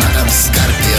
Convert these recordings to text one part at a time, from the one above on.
Знаком скорби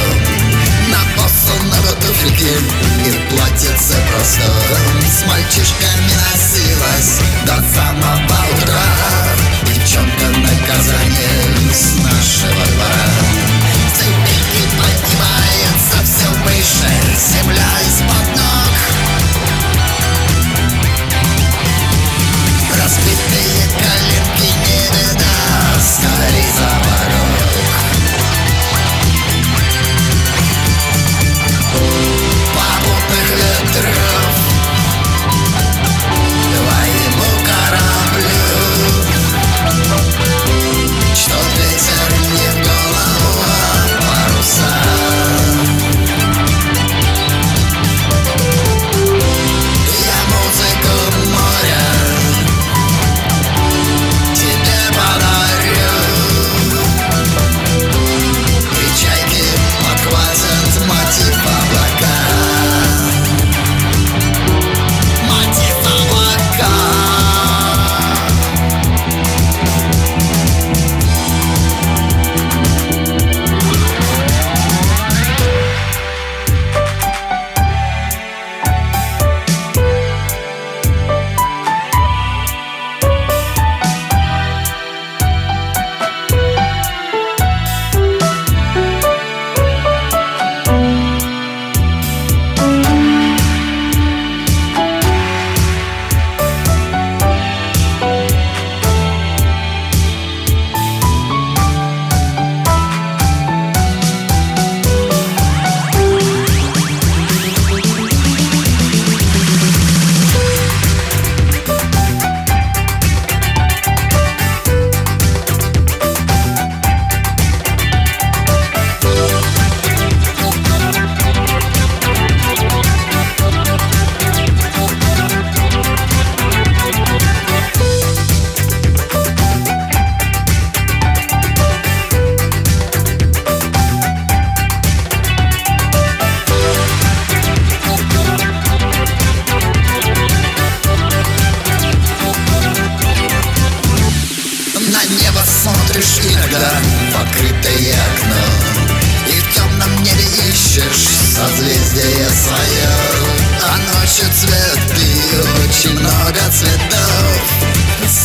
очень много цветов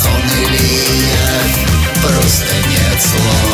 Он или я, просто нет слов.